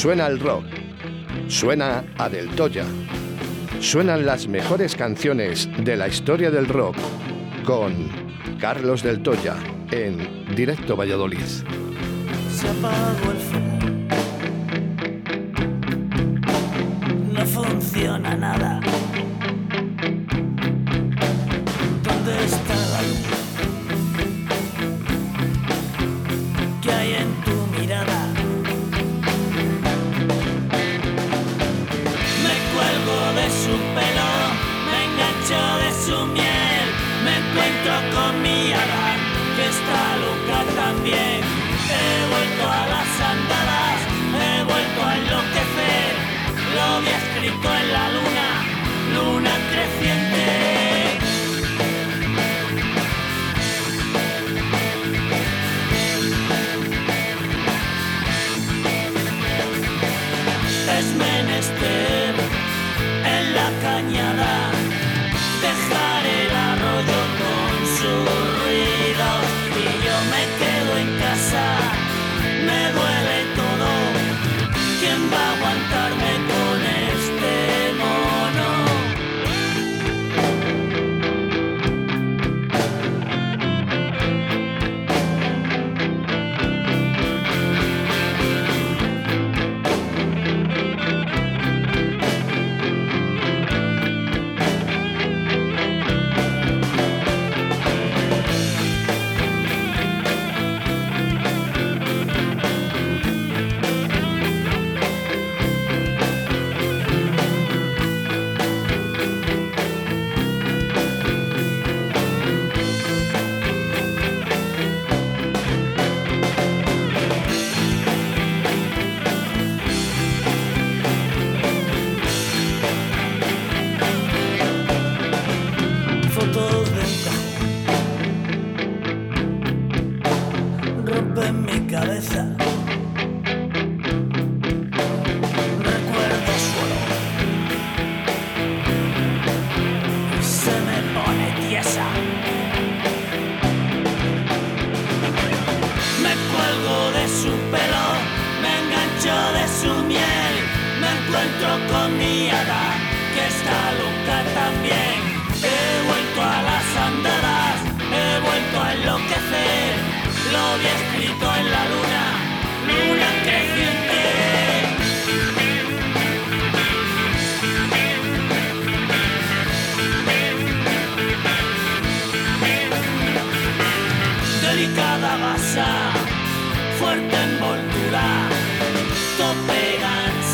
Suena el rock. Suena a Del Toya. Suenan las mejores canciones de la historia del rock con Carlos Del Toya en Directo Valladolid. Se apagó el fuego. No funciona nada.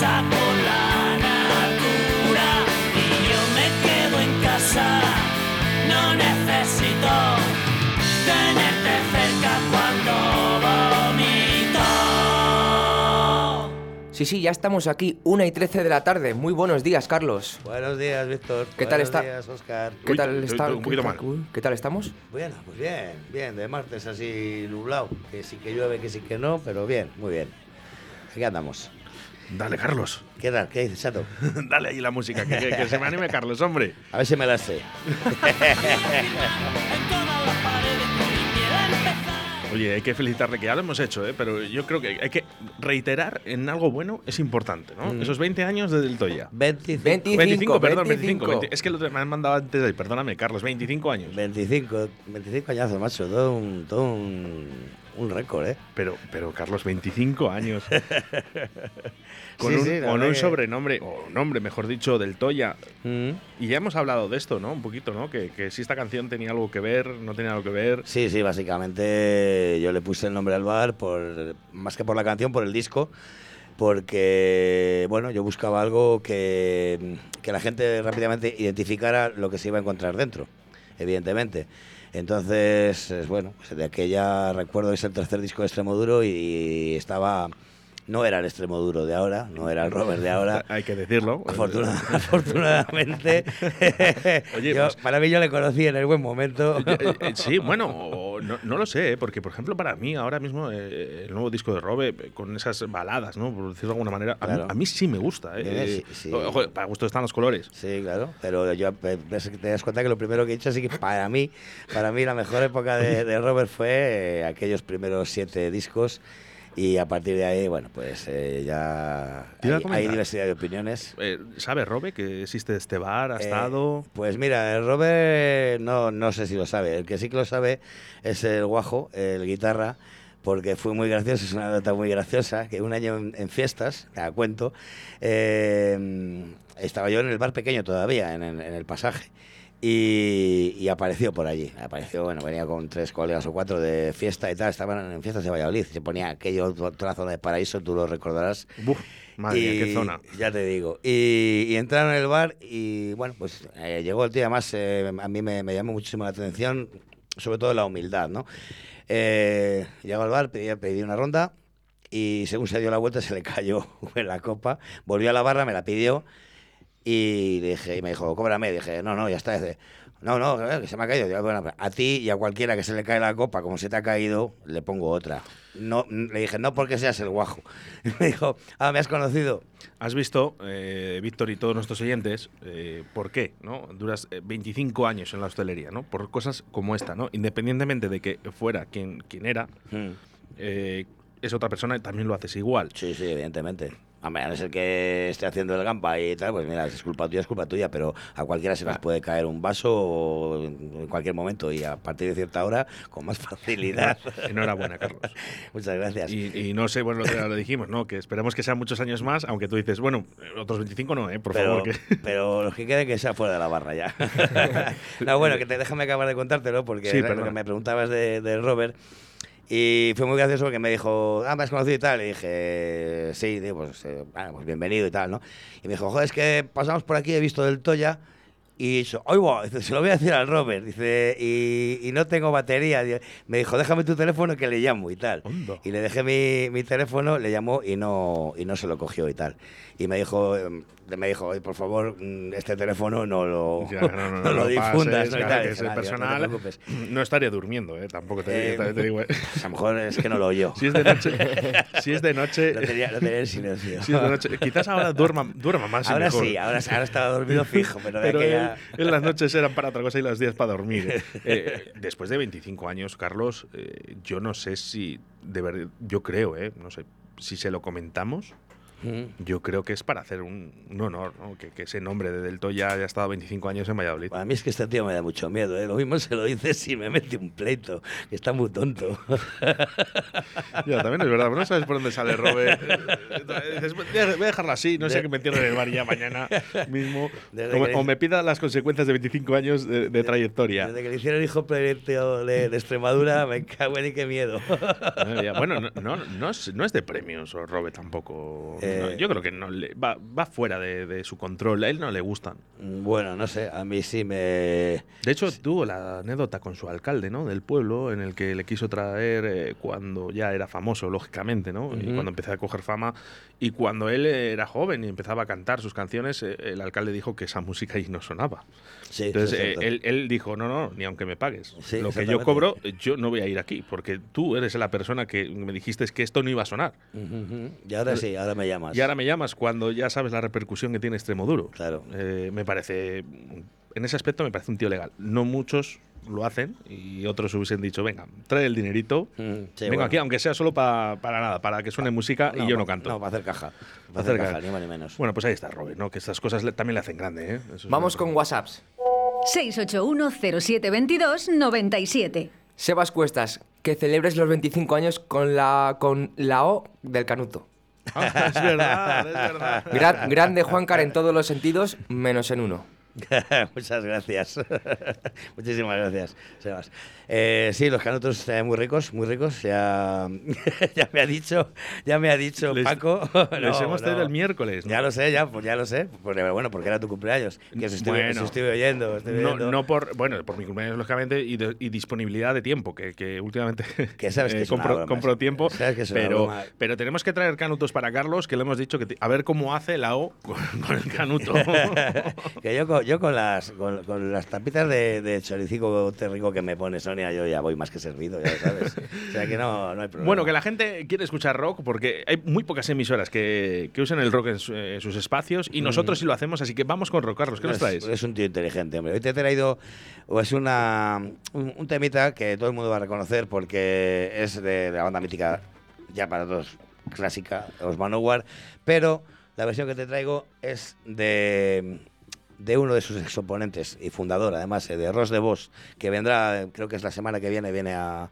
Gansa con la natura y yo me quedo en casa, no necesito tenerte cerca cuando vomito. Sí, sí, ya estamos aquí, 1 y 13 de la tarde. Muy buenos días, Carlos. Buenos días, Víctor. ¿Qué tal Buenos está? días, Oscar. ¿Qué Uy, tal está? un poquito ¿Qué mal. tal- uy, ¿Qué tal estamos? Bueno, pues bien, bien, de martes así nublado, que sí que llueve, que sí que no, pero bien, muy bien. Aquí andamos. Dale, Carlos. ¿Qué tal? ¿Qué dices, Chato? Dale ahí la música, que, que- que se me anime Carlos, hombre. A ver si me la sé. Oye, hay que felicitarle, que ya lo hemos hecho, ¿eh? pero yo creo que hay que reiterar en algo bueno es importante, ¿no? Mm. Esos 20 años de Del Toya. 25. 25, 25, perdón, 25. 25. 20 Es que lo me han mandado antes de ahí, perdóname, Carlos, 25 años. 25, 25 añazos, macho. Todo un, todo un, un récord, ¿eh? Pero, pero Carlos, 25 años. con Sí, un, sí, con un que- sobrenombre, o nombre, mejor dicho, del Toya. Mm. Y ya hemos hablado de esto, ¿no? Un poquito, ¿no? Que, que si esta canción tenía algo que ver, no tenía algo que ver. Sí, sí, básicamente yo le puse el nombre al bar por más que por la canción, por el disco, porque bueno, yo buscaba algo que, que la gente rápidamente identificara lo que se iba a encontrar dentro, evidentemente. Entonces, es, bueno, de aquella recuerdo es el tercer disco de Extremo Duro y estaba no era el extremo duro de ahora, no era el Robert de ahora. Hay que decirlo. Afortuna- afortunadamente, Oye, yo- pues- para mí yo le conocí en el buen momento. Eh, eh, Sí, bueno, no, no lo sé, ¿eh? porque por ejemplo para mí ahora mismo eh, el nuevo disco de Robe con esas baladas, ¿no? Por decirlo de alguna manera, a, mí, Claro. a mí sí me gusta. ¿eh? Sí, sí. ojo, para gusto están los colores. Sí, claro, pero yo te das cuenta que lo primero que he dicho así que para mí, para mí la mejor época de, de Robert fue eh, aquellos primeros siete discos Y a partir de ahí, bueno, pues eh, ya a hay, hay diversidad de opiniones. Eh, ¿Sabe Robe que existe este bar? ¿Ha Eh, estado? Pues mira, Robert no, no sé si lo sabe. El que sí que lo sabe es el Guajo, el guitarra, porque fue muy gracioso, es una nota muy graciosa, que un año en, en fiestas, te la cuento, eh, estaba yo en el bar pequeño todavía, en, el- en el pasaje. Y, y apareció por allí. Apareció, bueno, venía con tres colegas o cuatro de fiesta y tal. Estaban en fiestas de Valladolid. Se ponía aquello, la zona de paraíso, tú lo recordarás. Buf, madre mía, qué Y- zona. Ya te digo. Y, y entraron en el bar y bueno, pues eh, llegó el tío. Además, eh, a mí me, me llamó muchísimo la atención, sobre todo la humildad, ¿no? Eh, llegó al bar, pedí, pedí una ronda y según se dio la vuelta se le cayó en la copa. Volvió a la barra, me la pidió y, le dije, y me dijo, cóbrame. Dije, no, no, ya está. Dice, no, no, eh, que se me ha caído. Digo, "Bueno, a ti y a cualquiera que se le cae la copa, como se te ha caído, le pongo otra. No, le dije, no porque seas el guajo. me dijo, ah, me has conocido. Has visto, eh, Víctor y todos nuestros oyentes, eh, por qué, ¿no? Duras eh, 25 años en la hostelería, ¿no? Por cosas como esta, ¿no? Independientemente de que fuera quien, quien era, Mm. eh, es otra persona y también lo haces igual. Sí, sí, evidentemente. A no ser que esté haciendo el gamba y tal, pues mira, es culpa tuya, es culpa tuya, pero a cualquiera se nos puede caer un vaso en cualquier momento y a partir de cierta hora con más facilidad. Enhorabuena, Carlos. Muchas gracias. Y, y no sé, bueno, lo, lo dijimos, ¿no? Que esperemos que sean muchos años más, aunque tú dices, bueno, otros 25 no, ¿eh? Por pero, favor. Que... pero los que queden que sea fuera de la barra ya. no, bueno, que te déjame acabar de contártelo porque Sí, lo que me preguntabas de, de Robert. Y fue muy gracioso porque me dijo, ah, me has conocido y tal. Y dije, sí, digo, pues, eh, bueno, pues bienvenido y tal, ¿no? Y me dijo, joder, es que pasamos por aquí, he visto del Toya. Y dice, oigo, se lo voy a decir al Robert, dice, y, y no tengo batería. Me dijo, déjame tu teléfono que le llamo y tal. Onda. Y le dejé mi, mi teléfono, le llamó y no, y no se lo cogió y tal. Y me dijo, em, me dijo, "Oye, por favor, mm, este teléfono no lo, Ya, no, no, no, no lo lo difundas. pases. Y tal. que Dije, ese "Nada, tío, personal No estaría durmiendo, ¿eh? Tampoco te, Eh, te- digo. ¿eh? pues a lo mejor es que no lo oyó. Si es de noche, si es de noche, Lo tenía, lo tenía en silencio. si es de noche, quizás ahora duerma, duerma más y ahora mejor. sí, ahora, ahora estaba dormido fijo, pero, de Pero aquella... en las noches eran para otra cosa y los días para dormir. Eh, después de 25 años, Carlos, eh, yo no sé si, de verdad, yo creo, eh, no sé, si se lo comentamos, Mm. yo creo que es para hacer un, un honor, ¿no? que, que ese nombre de Del Toya haya estado 25 años en Valladolid. A mí es que este tío me da mucho miedo. ¿eh? Lo mismo se lo dices y me mete un pleito, que está muy tonto. Ya, también es verdad, no sabes por dónde sale Robert. Dices, voy a dejarlo así, no sea que me entierren en el bar ya mañana mismo. O, me pida las consecuencias de 25 años de, de trayectoria. Desde que le hicieron hijo proyecto de, Extremadura, me cago en y qué miedo. Bueno, no, no, no es, no es de premios o Robert tampoco. Eh. No, yo creo que no le, va, va fuera de, de su control. A él no le gustan. Bueno, no sé, a mí sí me... De hecho, tuvo la anécdota con su alcalde, ¿no? Del pueblo, en el que le quiso traer eh, cuando ya era famoso, lógicamente, ¿no? Y cuando empezó a coger fama. Y cuando él era joven y empezaba a cantar sus canciones, eh, el alcalde dijo que esa música ahí no sonaba. Sí, Entonces, eh, él, él dijo, no, no, ni aunque me pagues. Sí, Lo que yo cobro, yo no voy a ir aquí, porque tú eres la persona que me dijiste que esto no iba a sonar. Ujú. Y ahora sí, ahora me llamas. Y ahora me llamas cuando ya sabes la repercusión que tiene Extremoduro. Claro. Eh, me parece, en ese aspecto me parece un tío legal. No muchos lo hacen y otros hubiesen dicho, venga, trae el dinerito, Mm, sí, vengo bueno. aquí, aunque sea solo pa- para nada, para que suene música y yo no canto. No, para hacer caja. Para Hacer hacer caja, caja. ni más ni menos. Bueno, pues ahí está Robert, ¿no? Que estas cosas le- también le hacen grande, ¿eh? Vamos con WhatsApps. 681-0722-97. Sebas Cuestas, que celebres los 25 años con la, con la O del Canuto. Ah, es verdad, es verdad. Gran- grande Juancar en todos los sentidos, menos en uno. Muchas gracias. Muchísimas gracias, Sebas. Eh, sí, los canutos eh, muy ricos, muy ricos. Ya, ya me ha dicho, ya me ha dicho Les- Paco. No, hemos traído el miércoles, ¿no? Ya lo sé, ya, pues ya lo sé. Bueno, porque era tu cumpleaños. Que os estuve, Bueno. os estuve oyendo. No, oyendo. no por, bueno, por mi cumpleaños, lógicamente, y, de- y disponibilidad de tiempo, que, que últimamente Que sabes que es una compro, tiempo. Sabes que pero, pero tenemos que traer canutos para Carlos, que le hemos dicho que a ver cómo hace la O con, con el canuto. que yo yo con las con, con las tapitas de, de choricico rico que me pone Sonia, yo ya voy más que servido, ya sabes. o sea que no, no hay problema. bueno, que la gente quiere escuchar rock porque hay muy pocas emisoras que, que usan el rock en, su- en sus espacios y nosotros sí lo hacemos, así que vamos con rock, Carlos. ¿Qué nos Es- traes? Es un tío inteligente, hombre. Hoy te he traído o es una, un, un temita que todo el mundo va a reconocer porque es de, de la banda mítica ya para todos clásica, los Manowar, pero la versión que te traigo es de, de uno de sus exoponentes y fundador, además, eh, de Ross de Vos, que vendrá, creo que es la semana que viene, viene a,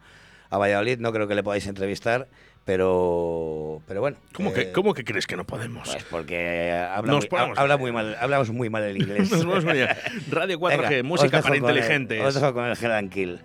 a Valladolid, no creo que le podáis entrevistar, pero, pero bueno. ¿Cómo, eh, que, ¿Cómo que crees que no podemos? Pues porque habla, Nos muy, ponemos- habla muy mal, hablamos muy mal el inglés. Nos vamos. Radio 4G, Venga, música para con el- inteligentes. os dejo con el Hell and Kill.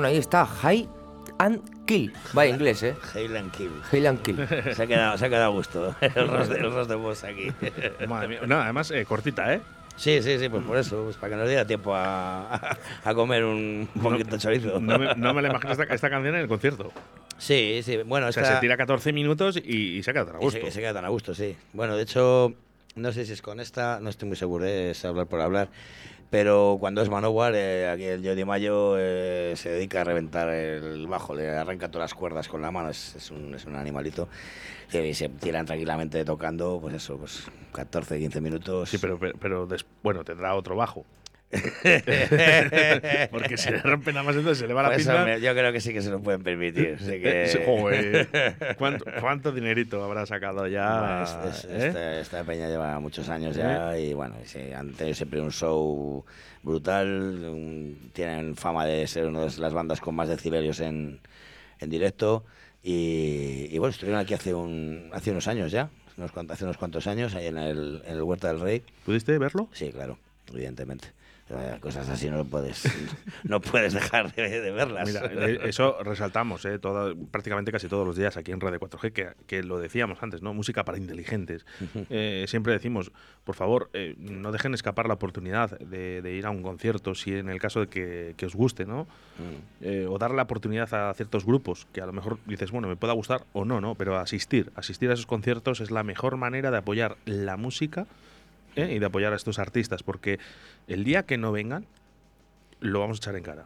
Bueno, ahí está, High and Kill. Vaya inglés, ¿eh? Hail and Kill. High and Kill. Se ha quedado, se ha quedado a gusto el rostro, el rostro de voz aquí. Madre mía. No, además, eh, cortita, ¿eh? Sí, sí, sí, pues por eso, pues para que nos diera tiempo a, a comer un poquito de chorizo. No me, no me la imagino esta, esta canción en el concierto. Sí, sí, bueno, O sea, esta- se tira 14 minutos y, y se queda tan a y gusto. se, se queda tan a gusto, sí. Bueno, de hecho, no sé si es con esta, no estoy muy seguro, eh, es hablar por hablar. Pero cuando es Manowar, eh, aquí el Jody Mayo eh, se dedica a reventar el bajo, le arranca todas las cuerdas con la mano, es, es un, es un animalito. Y se tiran tranquilamente tocando, pues eso, pues 14, 15 minutos. Sí, pero, pero, pero des- bueno, tendrá otro bajo. Porque si le rompen nada más entonces se le va la Pues, pinta. hombre, yo creo que sí que se lo pueden permitir. así que- Eh, joder. ¿Cuánto, cuánto dinerito habrá sacado ya? Bueno, es- es- eh? esta, esta peña lleva muchos años ya y bueno, sí, han tenido siempre un show brutal. un- tienen fama de ser una de las bandas con más decibelios en, en directo. Y, y bueno, estuvieron aquí hace, un, hace unos años ya, unos cuantos- hace unos cuantos años, ahí en el, en el Huerta del Rey. ¿Pudiste verlo? Sí, claro, evidentemente. Eh, Cosas así no lo puedes, no puedes dejar de, de verlas. Mira, eh, eso resaltamos eh, toda- prácticamente casi todos los días aquí en Radio 4G, que, que lo decíamos antes, ¿no? Música para inteligentes. Eh, siempre decimos, por favor, eh, no dejen escapar la oportunidad de, de ir a un concierto, si en el caso de que, que os guste, ¿no? Mm. O darle la oportunidad a ciertos grupos, que a lo mejor dices, bueno, me pueda gustar o no, ¿no? Pero asistir, asistir a esos conciertos es la mejor manera de apoyar la música ¿eh? y de apoyar a estos artistas, porque el día que no vengan, lo vamos a echar en cara.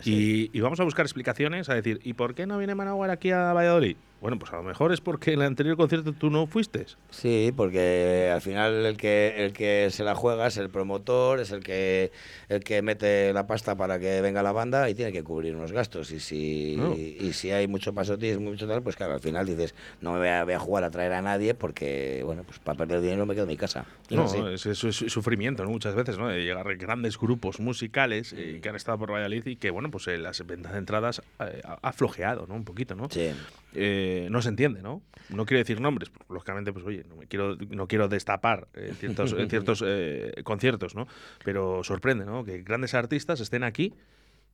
Sí. Y, y vamos a buscar explicaciones, a decir, ¿y por qué no viene Manowar aquí a Valladolid? Bueno, pues a lo mejor es porque en el anterior concierto tú no fuiste. Sí, porque al final el que el que se la juega es el promotor, es el que el que mete la pasta para que venga la banda y tiene que cubrir unos gastos. Y si No. y si hay mucho pasotismo, mucho tal, pues claro, al final dices, no me voy a, voy a jugar a traer a nadie porque, bueno, pues para perder dinero me quedo en mi casa. Y No, es- es sufrimiento, ¿no? Muchas veces, ¿no? De llegar grandes grupos musicales eh, que han estado por Valladolid y que, bueno, pues eh, las ventas de entradas eh, ha ha flojeado, ¿no? Un poquito, ¿no? Sí. Eh, no se entiende, ¿no? No quiero decir nombres, porque, lógicamente, pues oye, no, me quiero, no quiero destapar eh, ciertos, eh, ciertos eh, conciertos, ¿no? Pero sorprende, ¿no? Que grandes artistas estén aquí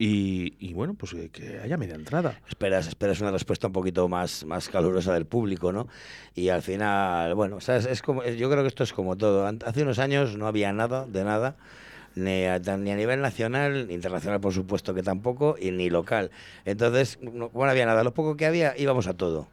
y, y, bueno, pues eh, que haya media entrada. esperas, esperas una respuesta un poquito más, más calurosa del público, ¿no? Y al final, bueno, ¿sabes? Es como, yo creo que esto es como todo. Hace unos años no había nada, de nada, ni a, tan- ni a nivel nacional, internacional por supuesto que tampoco, y ni local. Entonces, no, como no había nada, lo poco que había íbamos a todo.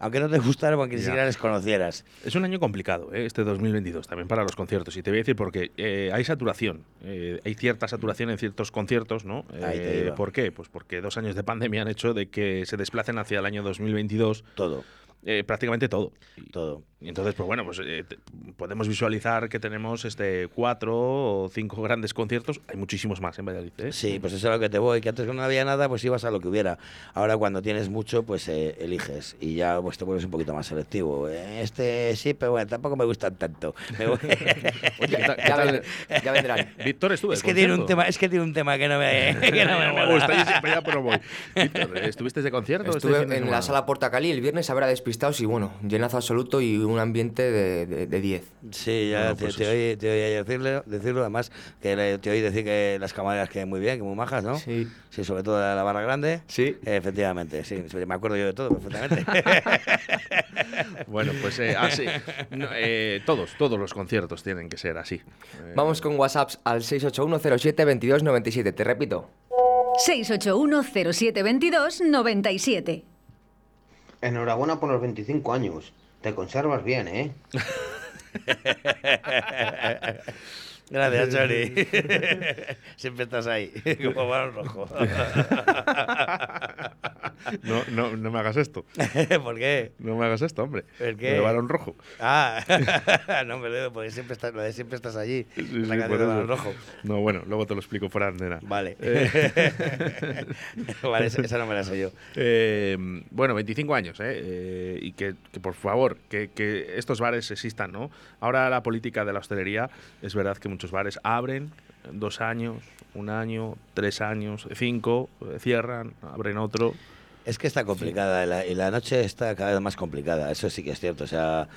Aunque no te gustara, aunque ni siquiera les conocieras. Es un año complicado, ¿eh? este 2022, también para los conciertos. Y te voy a decir porque eh, hay saturación. eh, hay cierta saturación en ciertos conciertos, ¿no? Ahí te Eh, iba. ¿Por qué? Pues porque dos años de pandemia han hecho de que se desplacen hacia el año 2022 Todo, eh, prácticamente todo. Todo. Y entonces, pues bueno, pues eh, podemos visualizar que tenemos este cuatro o cinco grandes conciertos. Hay muchísimos más en Valladolid. ¿eh? Sí, pues eso es a lo que te voy, que antes cuando no había nada, pues ibas a lo que hubiera. Ahora cuando tienes mucho, pues eh, eliges y ya pues te vuelves un poquito más selectivo. Eh, Este sí, pero bueno, tampoco me gustan tanto. Me voy- Oye, ¿qué tal- qué Ya, tal? ven- ya vendrán. Víctor estuvo es de que tiene un concierto. tema, es que tiene un tema que no me, que no me, gusta, yo siempre ya, pero voy. Víctor, ¿estuviste de concierto? este Estuve fin de en la sala Porta Cali el viernes, habrá despistados y bueno, llenazo absoluto y un ambiente de de- de 10. Sí, ya Bueno, te, pues te oí, te oí decirlo, decirlo, además que le- te oí decir que las camareras quedan muy bien, que muy majas, ¿no? Sí. Sí, sobre todo la, la barra grande. Sí. Efectivamente, sí, me acuerdo yo de todo perfectamente. Bueno, pues eh, así. No, eh, todos, todos los conciertos tienen que ser así. Eh, Vamos con WhatsApps al 681072297. Te repito. 681072297. Enhorabuena por los 25 años. Te conservas bien, ¿eh? Gracias, Chori. Siempre estás ahí, como balón rojo. No, no, no me hagas esto. ¿Por qué? No me hagas esto, hombre. ¿El qué? De balón rojo. Ah, no me lo porque siempre estás, lo de siempre estás allí. Sí, sí, la canción por de balón rojo. No, bueno, luego te lo explico fuera de antena. Vale. Eh, vale, esa, no me la sé yo. Eh, bueno, 25 años, ¿eh? Eh, y que, que, por favor, que, que estos bares existan, ¿no? Ahora la política de la hostelería, es verdad que muchos bares abren dos años, un año, tres años, cinco, cierran, abren otro. Es que está complicada y la, y la noche está cada vez más complicada, eso sí que es cierto. O sea,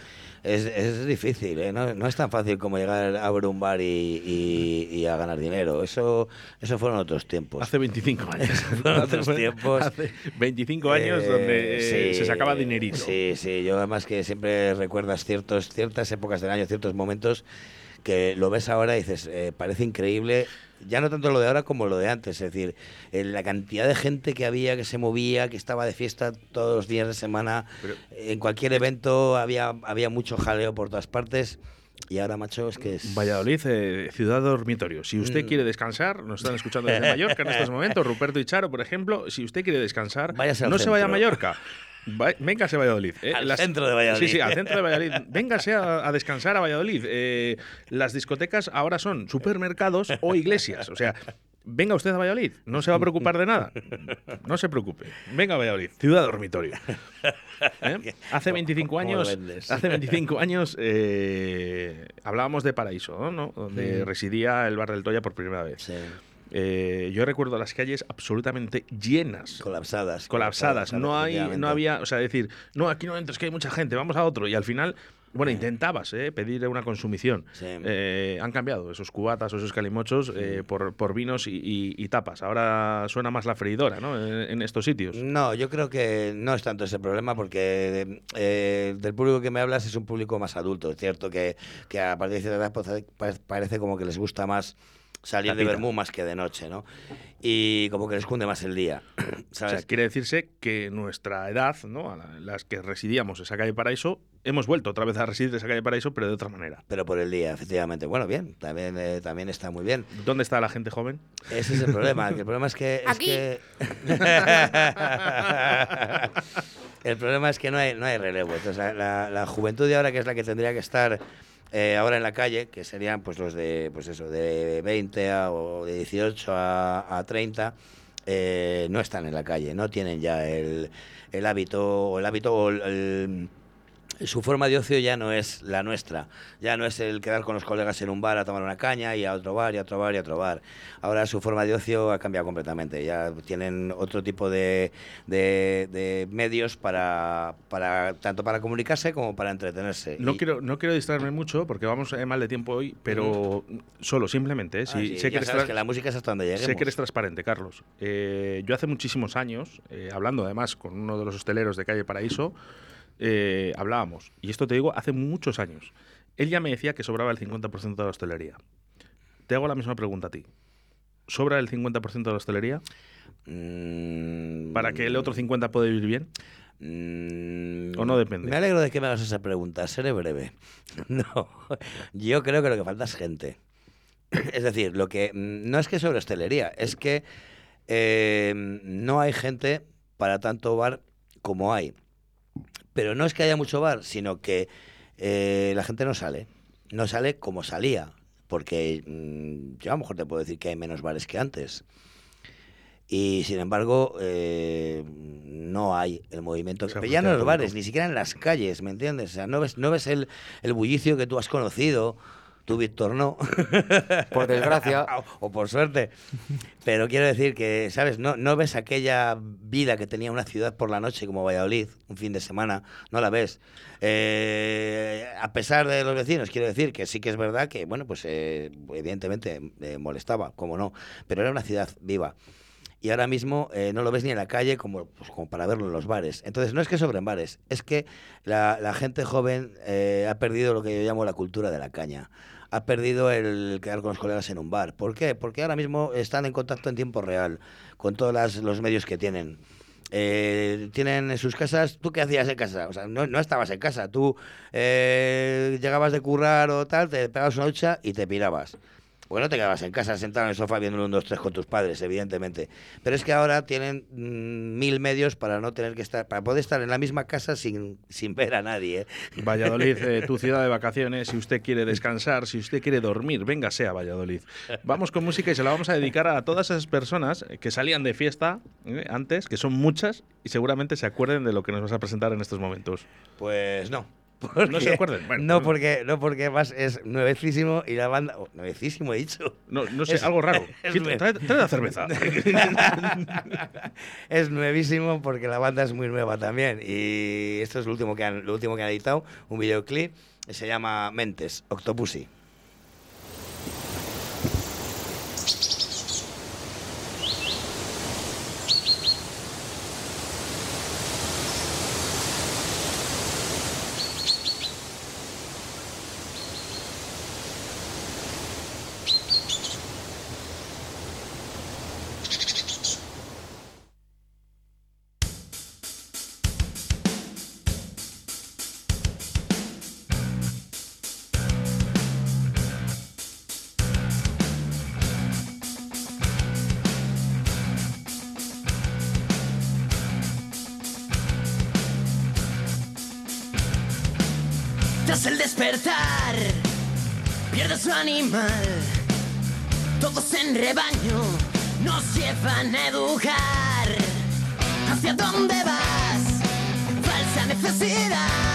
es, es difícil, ¿eh? no, no es tan fácil como llegar a abrir un bar y, y- y a ganar dinero. Eso, eso fueron otros tiempos. Hace 25 años. Otros tiempos. Hace 25 años Eh, donde eh, sí, se sacaba dinerito. Sí, sí, yo además que siempre recuerdas ciertos, ciertas épocas del año, ciertos momentos que lo ves ahora y dices, eh, parece increíble, ya no tanto lo de ahora como lo de antes, es decir, eh, la cantidad de gente que había, que se movía, que estaba de fiesta todos los días de semana, Pero- en cualquier evento había, había mucho jaleo por todas partes y ahora, macho, es que es... Valladolid, eh, ciudad dormitorio. Si usted Mm. quiere descansar, nos están escuchando desde Mallorca en estos momentos, Ruperto y Charo, por ejemplo, si usted quiere descansar, no se vaya a. Mallorca. Va- véngase a Valladolid. eh. Al centro de Valladolid. Sí, sí, al centro de Valladolid. Véngase a, a descansar a Valladolid. Eh, las discotecas ahora son supermercados o iglesias. O sea, venga usted a Valladolid. No se va a preocupar de nada. No se preocupe. Venga a Valladolid, ciudad dormitorio. ¿Eh? Hace 25 ¿Cómo lo años, hace 25 años hablábamos de Paraíso, ¿no? Donde Mm. residía el bar del Toya por primera vez. Sí, Eh, yo recuerdo las calles absolutamente llenas, colapsadas. colapsadas. No hay, no había, o sea, decir, no, aquí no entres, que hay mucha gente, vamos a otro. Y al final, bueno, intentabas eh, pedir una consumición. Sí. Eh, han cambiado esos cubatas o esos calimochos eh, por, por vinos y, y- y tapas. Ahora suena más la freidora, ¿no? En, en estos sitios. No, yo creo que no es tanto ese problema porque del público que me hablas es un público más adulto. Es cierto que, que a partir de cierta edad pues, pa- parece como que les gusta más salir de vermú más que de noche, ¿no? Y como que les cunde más el día, O ¿sabes? sea, quiere decirse que nuestra edad, ¿no? A la- las que residíamos en esa calle Paraíso, hemos vuelto otra vez a residir en esa calle Paraíso, pero de otra manera. Pero por el día, efectivamente. Bueno, bien, también, eh, también está muy bien. ¿Dónde está la gente joven? Ese es el problema. el problema es que. es Aquí. que- el problema es que no hay, no hay relevo. Entonces, la, la- la juventud de ahora, que es la que tendría que estar eh, ahora en la calle, que serían pues los de pues eso, de 20 a, o de 18 a, a 30, eh, no están en la calle, no tienen ya el, el hábito, o el hábito o el- el- su forma de ocio ya no es la nuestra. Ya no es el quedar con los colegas en un bar a tomar una caña y a otro bar y a otro bar y a otro bar. Ahora su forma de ocio ha cambiado completamente. Ya tienen otro tipo de, de- de medios para, para tanto para comunicarse como para entretenerse. No Y- quiero, no quiero distraerme mucho porque vamos eh, mal de tiempo hoy, pero solo, simplemente. ¿eh? Si- Ah, sí, sé, que sabes la música es hasta donde lleguemos. sé que eres transparente, Carlos. Eh, yo hace muchísimos años, eh, hablando además con uno de los hosteleros de Calle Paraíso, eh, hablábamos, y esto te digo, hace muchos años. Él ya me decía que sobraba el 50% de la hostelería. Te hago la misma pregunta a ti. ¿Sobra el 50% de la hostelería? Mm, ¿Para que el otro 50% pueda vivir bien? Mm, ¿O no depende? Me alegro de que me hagas esa pregunta. Seré breve. No, yo creo que lo que falta es gente. Es decir, lo que mm, no es que sobre hostelería, es que eh, no hay gente para tanto bar como hay. Pero no es que haya mucho bar, sino que eh, la gente no sale. No sale como salía. Porque mm, yo a lo mejor te puedo decir que hay menos bares que antes. Y sin embargo, eh, no hay el movimiento. Pero ya no en los bares, ni siquiera en las calles, ¿me entiendes? O sea, no ves, no ves el, el bullicio que tú has conocido. Tú, Víctor, no. Por desgracia. o, o por suerte. Pero quiero decir que, ¿sabes? No, no ves aquella vida que tenía una ciudad por la noche como Valladolid, un fin de semana, no la ves. Eh, a pesar de los vecinos, quiero decir que sí que es verdad que, bueno, pues eh, evidentemente eh, molestaba, como no, pero era una ciudad viva. Y ahora mismo eh, no lo ves ni en la calle como, pues, como para verlo en los bares. Entonces, no es que sobren bares, es que la, la gente joven eh, ha perdido lo que yo llamo la cultura de la caña. Ha perdido el quedar con los colegas en un bar. ¿Por qué? Porque ahora mismo están en contacto en tiempo real con todos los medios que tienen. Eh, tienen en sus casas. ¿Tú qué hacías en casa? O sea, no, no estabas en casa. Tú eh, llegabas de currar o tal, te pegabas una ducha y te pirabas. Porque no te quedabas en casa sentado en el sofá viendo un 1, 2, 3 con tus padres, evidentemente. Pero es que ahora tienen mm, mil medios para no tener que estar, para poder estar en la misma casa sin, sin ver a nadie. ¿eh? Valladolid, eh, tu ciudad de vacaciones, si usted quiere descansar, si usted quiere dormir, véngase a Valladolid. Vamos con música y se la vamos a dedicar a todas esas personas que salían de fiesta eh, antes, que son muchas, y seguramente se acuerden de lo que nos vas a presentar en estos momentos. Pues no. Porque- No se acuerdan. Bueno, no, pues- porque, no, porque además es nuevecísimo y la banda. oh, nuevecísimo, he dicho. No, no sé, Es- algo raro. es nue- trae, trae la cerveza. es nuevísimo porque la banda es muy nueva también. Y esto es lo último que han, lo último que han editado, un videoclip. Se llama Mentes, Octopussy. Tras el despertar, pierde su animal. Todos en rebaño nos llevan a educar. ¿Hacia dónde vas? Falsa necesidad.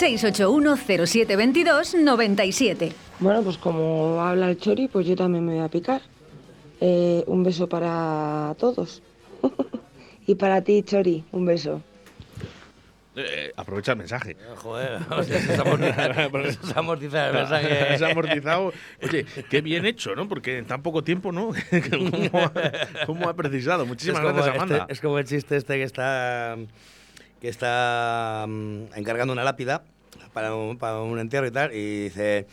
...681-0722-97. Bueno, pues como habla el Chori, pues yo también me voy a picar. Eh, un beso para todos. y para ti, Chori, un beso. Eh, aprovecha el mensaje. Joder, hostia, se amortiza- se amortiza el mensaje. Se ha amortizado. Oye, qué bien hecho, ¿no? Porque en tan poco tiempo, ¿no? ¿Cómo ha, cómo ha precisado? Muchísimas gracias, Amanda. este- es como el chiste este que está está mm, encargando una lápida para un, para un entierro y tal y dice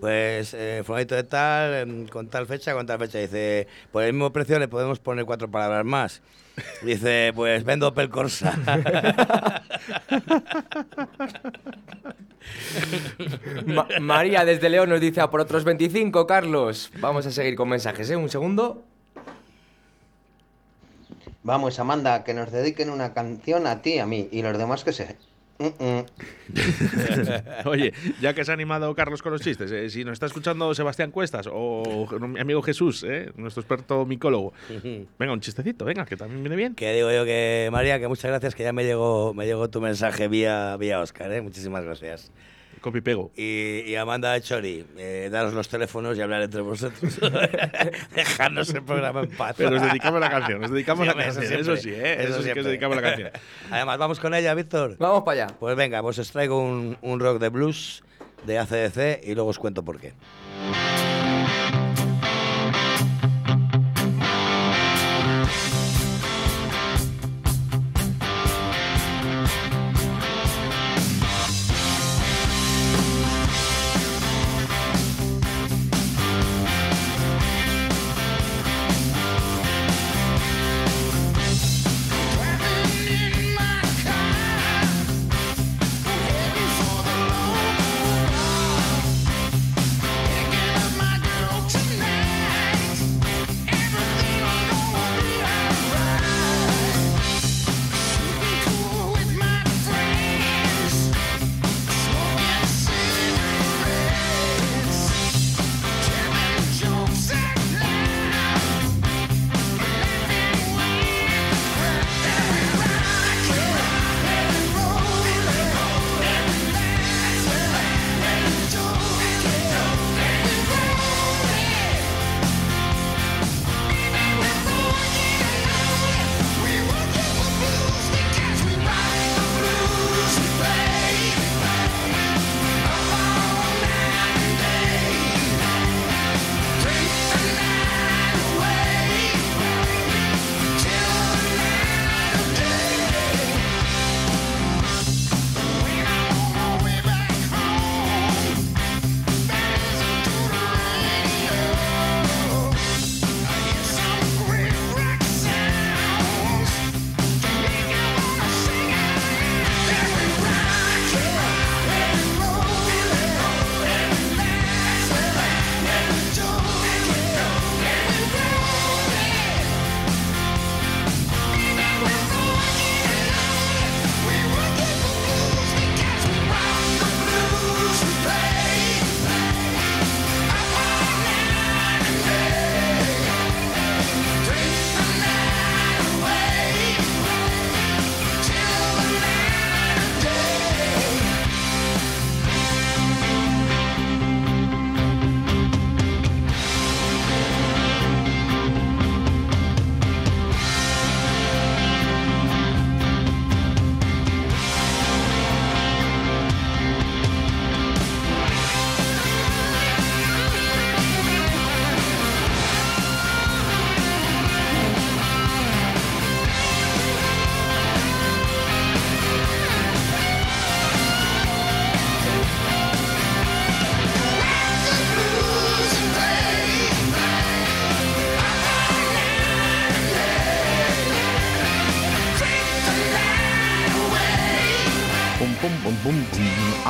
pues eh, fulanito de tal em, con tal fecha con tal fecha dice por el mismo precio le podemos poner cuatro palabras más dice pues vendo pel corsa Ma- María desde León nos dice a por otros 25, Carlos. Vamos a seguir con mensajes, ¿eh? Un segundo. Vamos, Amanda, que nos dediquen una canción a ti y a mí, y los demás que se... Mm, mm. Oye, ya que se ha animado Carlos con los chistes, eh, si nos está escuchando Sebastián Cuestas o mi amigo Jesús, eh, nuestro experto micólogo, venga, un chistecito, venga, que también viene bien. Que digo yo que, María, que muchas gracias, que ya me llegó, me llegó tu mensaje vía, vía Oscar, ¿eh? Muchísimas gracias. Copy pego. Y, y Amanda Chori, eh, daros los teléfonos y hablar entre vosotros. Dejarnos el programa en paz. Pero os dedicamos la canción, os dedicamos Sí, la eso canción, siempre, eso sí, ¿eh? eso eso, sí que siempre. os dedicamos la canción. Además, vamos con ella, Víctor. Vamos para allá. Pues venga, pues os traigo un, un rock de blues de ACDC y luego os cuento por qué.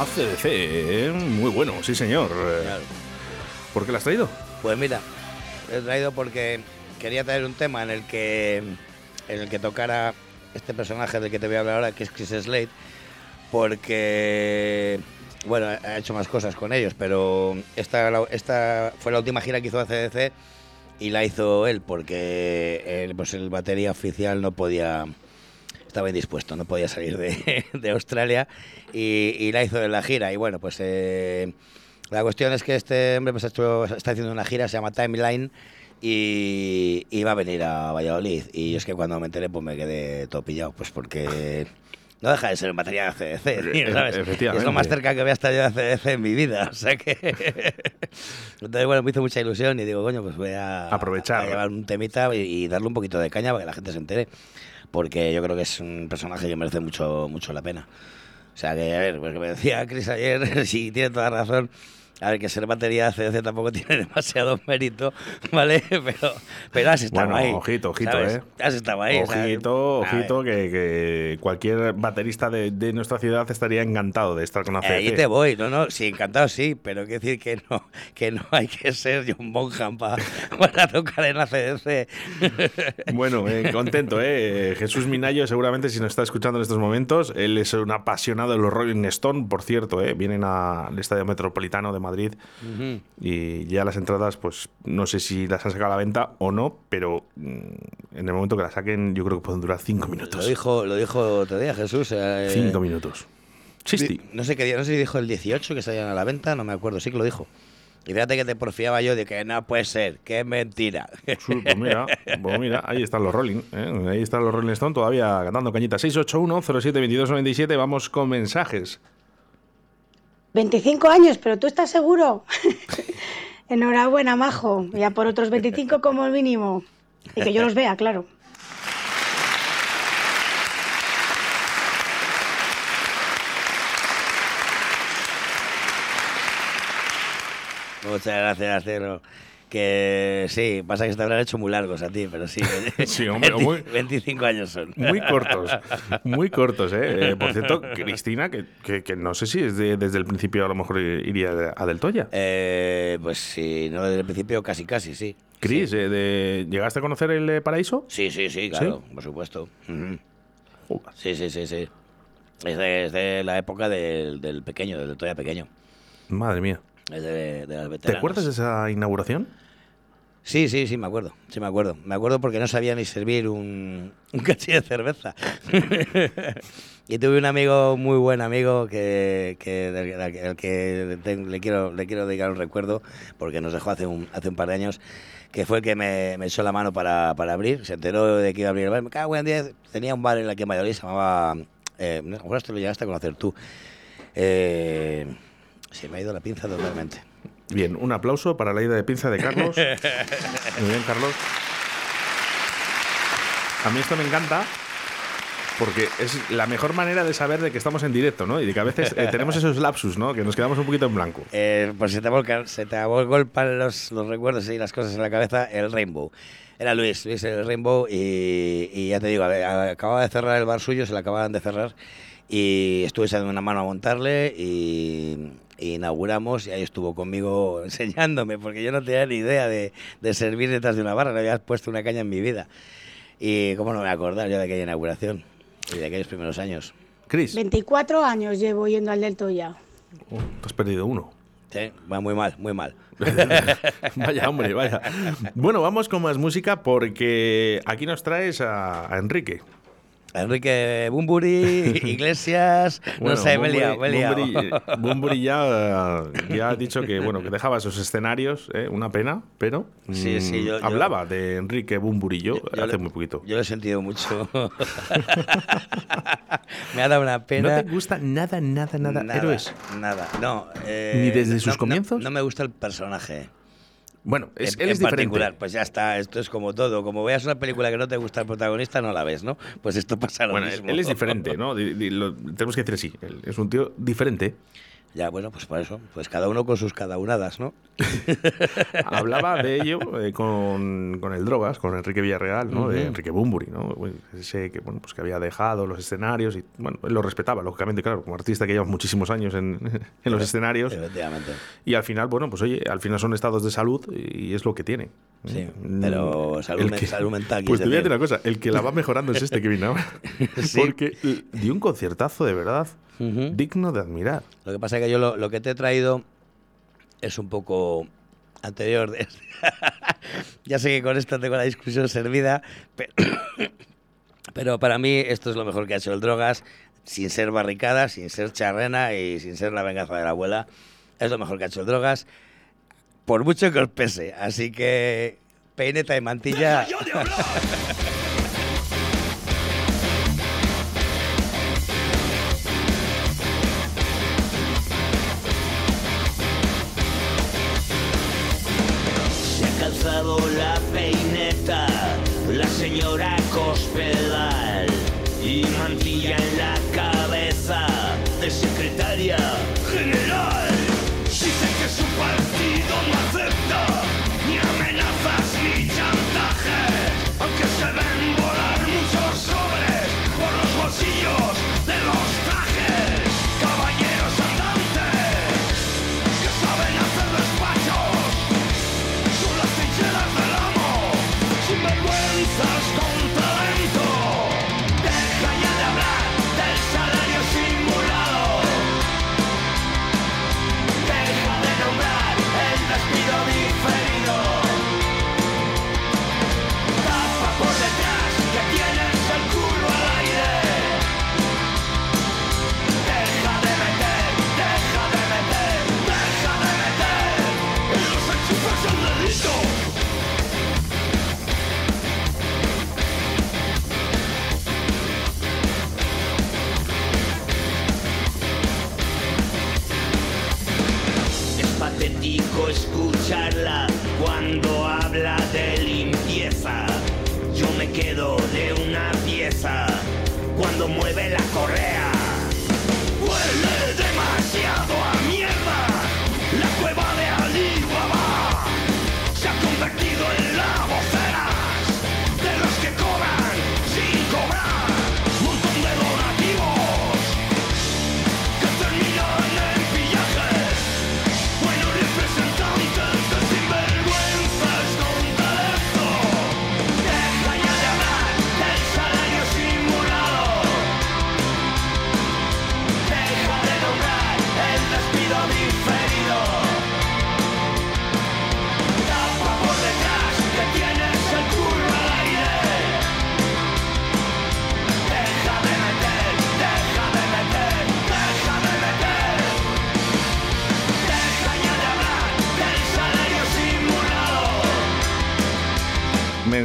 ACDC, ¿eh? muy bueno, sí señor. Claro. ¿Por qué la has traído? Pues mira, he traído porque quería traer un tema en el que en el que tocara este personaje del que te voy a hablar ahora, que es Chris Slade, porque bueno, ha hecho más cosas con ellos, pero esta, esta fue la última gira que hizo ACDC y la hizo él porque pues el batería oficial no podía estaba indispuesto, no podía salir de, de Australia y, y la hizo en la gira. Y bueno, pues eh, la cuestión es que este hombre pues, está haciendo una gira, se llama Timeline y, va a venir a Valladolid. Y es que cuando me enteré pues me quedé todo pillado, pues porque no deja de ser en batería de E- ¿sabes? efectivamente. Es lo más cerca que voy a estar yo de ACDC en mi vida, o sea que... Entonces, bueno, me hizo mucha ilusión y digo, coño, pues voy a, Aprovechar. a llevar un temita y, y darle un poquito de caña para que la gente se entere, porque yo creo que es un personaje que merece mucho, mucho la pena. O sea que, a ver, porque me decía Chris ayer, si tiene toda razón, A ver, que ser batería CDC tampoco tiene demasiado mérito, ¿vale? Pero, pero has estado Bueno, ahí. ojito, ojito, ¿sabes? ¿eh? Has estado ahí. ¿sabes? Ojito, ver. ojito, que, que cualquier baterista de, de nuestra ciudad estaría encantado de estar con ACDC. Ahí te voy, no, no, sí, encantado sí, pero quiero decir que no, que no hay que ser John Bonham pa- para tocar en la CDC. Bueno, eh, contento, ¿eh? Jesús Minayo, seguramente si nos está escuchando en estos momentos, él es un apasionado de los Rolling Stone, por cierto, ¿eh? Vienen al Estadio Metropolitano de Madrid y ya las entradas, pues no sé si las han sacado a la venta o no, pero mm, en el momento que las saquen, yo creo que pueden durar cinco Lo minutos. dijo, lo dijo otro día Jesús. eh, Cinco minutos. Sí, sí. No sé qué día, no sé si dijo el 18 que salían a la venta, no me acuerdo, sí que lo dijo. Y fíjate que te porfiaba yo de que no puede ser, que es mentira. Sí, Pues mira, pues mira, ahí están los Rolling, ¿eh? ahí están los Rolling Stone todavía cantando cañita. 681 07 22 97, vamos con mensajes. 25 años, pero tú estás seguro. Enhorabuena, majo. Ya por otros 25 como mínimo. Y que yo los vea, claro. Muchas gracias, Cero. Que sí, pasa que se te habrán hecho muy largos a ti, pero sí. Sí, hombre, 20 muy- 25 años son. Muy cortos, muy cortos, ¿eh? Eh, Por cierto, Cristina, que, que- que no sé si es de- desde el principio a lo mejor iría a Del Toya. Eh, pues sí, no desde el principio, casi casi, sí. Cris, eh, de- ¿llegaste a conocer el eh, paraíso? Sí, sí, sí, claro, por supuesto. Sí, sí, sí, sí. Es de, es de la época del, del pequeño, del Toya pequeño. Madre mía. Es de, de las ¿Te veteranas. acuerdas de esa inauguración? Sí, sí, sí, me acuerdo. Sí, me acuerdo. Me acuerdo porque no sabía ni servir un, un cachillo de cerveza. y tuve un amigo, muy buen amigo, que, que, del- que- te- le, quiero, le quiero dedicar un recuerdo, porque nos dejó hace un, hace un par de años, que fue el que me, me echó la mano para, para abrir. Se enteró de que iba a abrir el bar. Me cago en 10. Tenía un bar en la que en Valladolid se llamaba... Eh, no, esto lo llegaste a conocer tú. Eh, se me ha ido la pinza totalmente. Bien, un aplauso para la ida de pinza de Carlos. Muy bien, Carlos. A mí esto me encanta porque es la mejor manera de saber de que estamos en directo, ¿no? Y de que a veces eh, tenemos esos lapsus, ¿no? Que nos quedamos un poquito en blanco. Eh, pues se te, volcan, se te golpan los, los recuerdos y las cosas en la cabeza, el Rainbow. Era Luis, Luis el Rainbow y, y ya te digo, a ver, acababa de cerrar el bar suyo, se lo acababan de cerrar y estuve echando una mano a montarle y, y inauguramos y ahí estuvo conmigo enseñándome porque yo no tenía ni idea de, de servir detrás de una barra, no había puesto una caña en mi vida. Y cómo no me acordar yo de aquella inauguración y de aquellos primeros años. Cris, 24 años llevo yendo al del Toya. oh, te has perdido uno. Sí, va muy mal, muy mal. vaya, hombre, vaya. Bueno, vamos con más música porque aquí nos traes a, a Enrique. Enrique Bumburi, Iglesias, no sé, me he liado, me he liado. Ya, ya ha dicho que bueno que dejaba esos escenarios, eh, una pena, pero Sí, sí, mm, yo- yo- hablaba de Enrique Bunbury yo, yo hace le- muy poquito. Yo lo he sentido mucho. me ha dado una ¿No pena. te gusta nada, nada, nada, nada, héroes? Nada, no. eh, ¿Ni desde no- sus no- comienzos? No, me gusta el personaje. Bueno, es, en, él en diferente. particular, pues ya está, esto es como todo. Como veas una película que no te gusta el protagonista, no la ves, ¿no? Pues esto pasa lo Bueno, mismo. él es diferente, ¿no? Lo- tenemos que decir así. Él es un tío diferente. Ya, bueno, pues por eso. Pues cada uno con sus cada unadas, ¿no? Hablaba de ello eh, con, con el Drogas, con Enrique Villarreal, ¿no? De. Enrique Bunbury, ¿no? Ese que, bueno, pues que había dejado los escenarios y, bueno, él lo respetaba, lógicamente, claro, como artista que lleva muchísimos años en, en los escenarios. Efectivamente. Y al final, bueno, pues oye, al final son estados de salud y es lo que tiene. Sí, Mm, pero salud que- salud mental, Pues te voy a decir una cosa, el que la va mejorando es este que viene ahora. Sí. Porque dio un conciertazo de verdad digno de admirar. Lo que pasa es que yo lo, lo que te he traído es un poco anterior. ya sé que con esto tengo la discusión servida, pero, pero para mí esto es lo mejor que ha hecho el Drogas, sin ser barricada, sin ser charrena y sin ser la venganza de la abuela. Es lo mejor que ha hecho el Drogas, por mucho que os pese. Así que peineta y mantilla. Panzerstolz cuando mueve la correa. Huele demasiado a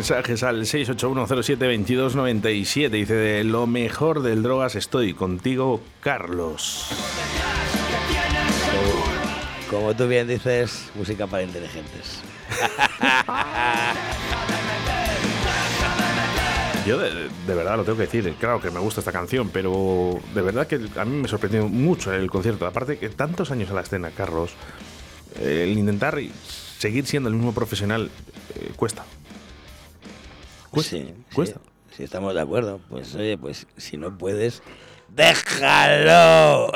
Mensajes al 681072297. Dice de lo mejor del drogas estoy contigo, Carlos. Como tú bien dices, música para inteligentes. Yo de, de verdad lo tengo que decir, claro que me gusta esta canción, pero de verdad que a mí me sorprendió mucho el concierto. Aparte que tantos años a la escena, Carlos, el intentar seguir siendo el mismo profesional eh, cuesta. Cuesta, Sí, cuesta. sí, sí, estamos de acuerdo. Pues oye, pues si no puedes, déjalo.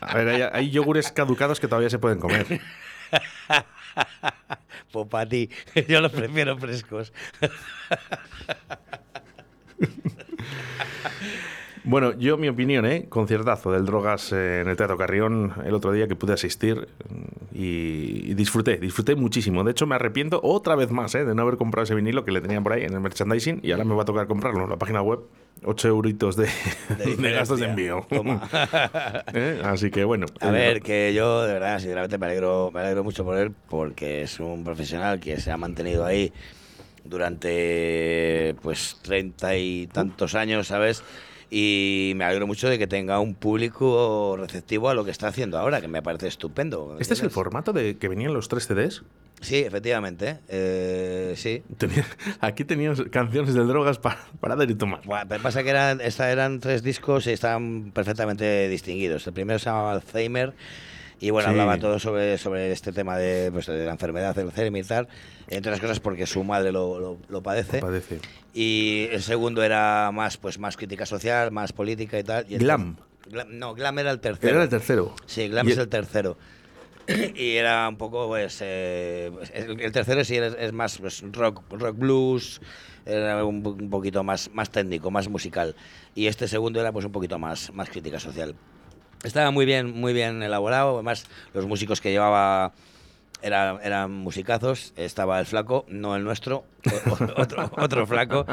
A ver, hay, hay yogures caducados que todavía se pueden comer. Pues para ti, yo los prefiero frescos. Bueno, yo mi opinión, ¿eh? Conciertazo del Drogas eh, en el Teatro Carrión el otro día que pude asistir mm, y, y disfruté, disfruté muchísimo. De hecho, me arrepiento otra vez más ¿eh? de no haber comprado ese vinilo que le tenían por ahí en el merchandising y ahora me va a tocar comprarlo en la página web. 8 euritos de, de gastos de envío. Toma. ¿Eh? Así que bueno. A ver, que yo de verdad, sinceramente me alegro, me alegro mucho por él porque es un profesional que se ha mantenido ahí durante pues treinta y tantos años, ¿sabes? Y me alegro mucho de que tenga un público receptivo a lo que está haciendo ahora, que me parece estupendo. ¿Este es el formato de que venían los tres CDs? Sí, efectivamente. eh, sí. Tenía- aquí tenías canciones del Drogas para, para dar y tomar. Bueno, pero pasa que eran, esta eran tres discos y estaban perfectamente distinguidos. El primero se llamaba Alzheimer y bueno, Sí. hablaba todo sobre, sobre este tema de, pues, de la enfermedad del Alzheimer y tal, entre otras cosas porque su madre lo, lo- lo padece. Padece. Y el segundo era más, pues, más crítica social, más política y tal. y Glam. No, Glam era el tercero. Era el tercero. Sí, Glam Y es el- el tercero. y era un poco, pues, eh, el, tercero sí es, es más pues, rock, rock blues, era un, un poquito más, más técnico, más musical. Y este segundo era pues un poquito más, más crítica social. Estaba muy bien, muy bien elaborado. Además, los músicos que llevaba era- eran musicazos. Estaba el flaco, no el nuestro, otro, otro flaco.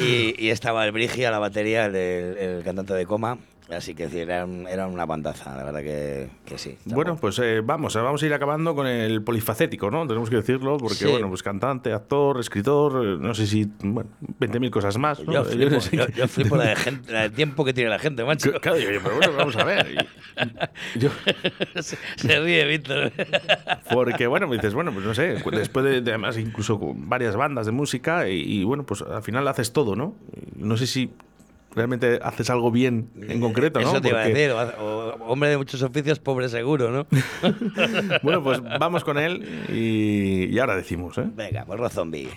Y, estaba el Brigi la batería, el, el cantante de coma. Así que sí, eran, eran una bandaza, la verdad que, que sí. Bueno, pues eh, vamos, eh, vamos a ir acabando con el polifacético, ¿no? Tenemos que decirlo, porque, Sí. bueno, pues cantante, actor, escritor, eh, no sé si, bueno, 20.000 cosas más. ¿no? Yo flipo, yo, qué- yo flipo la de gente, la de tiempo que tiene la gente, macho. Claro, yo- pero bueno, vamos a ver. yo- se, se ríe, Víctor. porque, bueno, me dices, bueno, pues no sé, después de, de además incluso con varias bandas de música y, y, bueno, pues al final haces todo, ¿no? No sé si realmente haces algo bien en concreto, ¿no? Eso te iba a decir. o- hombre de muchos oficios, pobre seguro, ¿no? Bueno, pues vamos con él y, y ahora decimos, ¿eh? Venga, pues Zombie.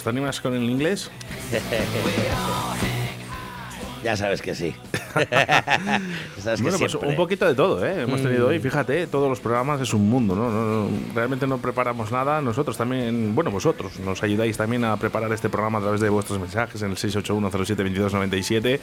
Carlos, ¿te animas con el inglés? ya sabes que sí. Sabes que bueno, pues siempre. un poquito de todo, ¿eh? Hemos tenido Mm. hoy, fíjate, todos los programas es un mundo, ¿no? No- no- Realmente no preparamos nada. Nosotros también, bueno, vosotros nos ayudáis también a preparar este programa a través de vuestros mensajes en el 681072297.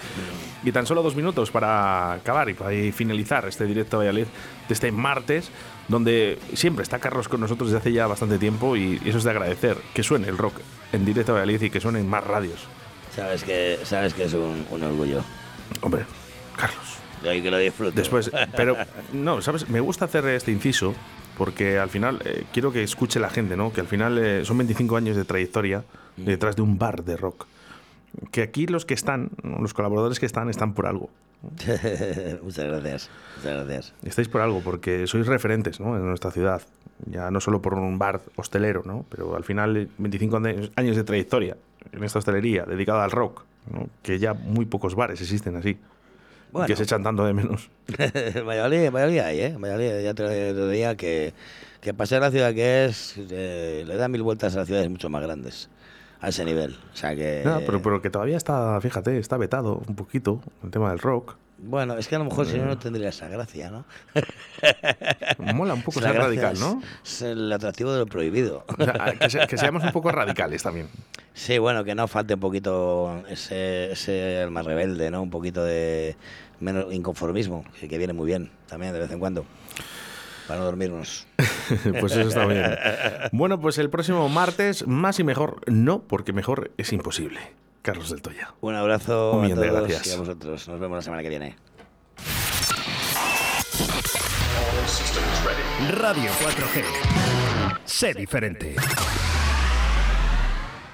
Y tan solo dos minutos para acabar y para finalizar este directo a Valladolid de este martes, donde siempre está Carlos con nosotros desde hace ya bastante tiempo y eso es de agradecer que suene el rock en directo a Valladolid y que suene en más radios. Sabes que, sabes que es un, un orgullo. Hombre, Carlos. Y que lo disfruto. Después, pero no, ¿sabes? Me gusta hacer este inciso porque al final eh, quiero que escuche la gente, ¿no? Que al final eh, son 25 años de trayectoria detrás de un bar de rock. Que aquí los que están, los colaboradores que están, están por algo. Muchas gracias. Muchas gracias. Estáis por algo, porque sois referentes ¿no? en nuestra ciudad. Ya no solo por un bar hostelero, ¿no? Pero al final, eh, 25 años- de trayectoria en esta hostelería dedicada al rock, ¿no? Que ya muy pocos bares existen así. Bueno. Que se echan tanto de menos. En Valladolid, Valladolid hay, ¿eh? Valladolid ya te lo diría que, que la ciudad que es, eh, le da mil vueltas a las ciudades mucho más grandes. A ese nivel. O sea que. No, pero, pero que todavía está, fíjate, está vetado un poquito el tema del rock. Bueno, es que a lo mejor si no, no tendría esa gracia, ¿no? Mola un poco La ser radical, ¿no? Es el atractivo de lo prohibido. O sea, que, se- que seamos un poco radicales también. Sí, bueno, que no falte un poquito ese, ese alma rebelde, ¿no? Un poquito de menos inconformismo, que viene muy bien también de vez en cuando. Para no dormirnos. pues eso está bien. Bueno, pues el próximo martes, más y mejor, no, porque mejor es imposible. Carlos del Toya. Un abrazo Un a millón de gracias. y a vosotros. Nos vemos la semana que viene. Radio 4G. Sé diferente.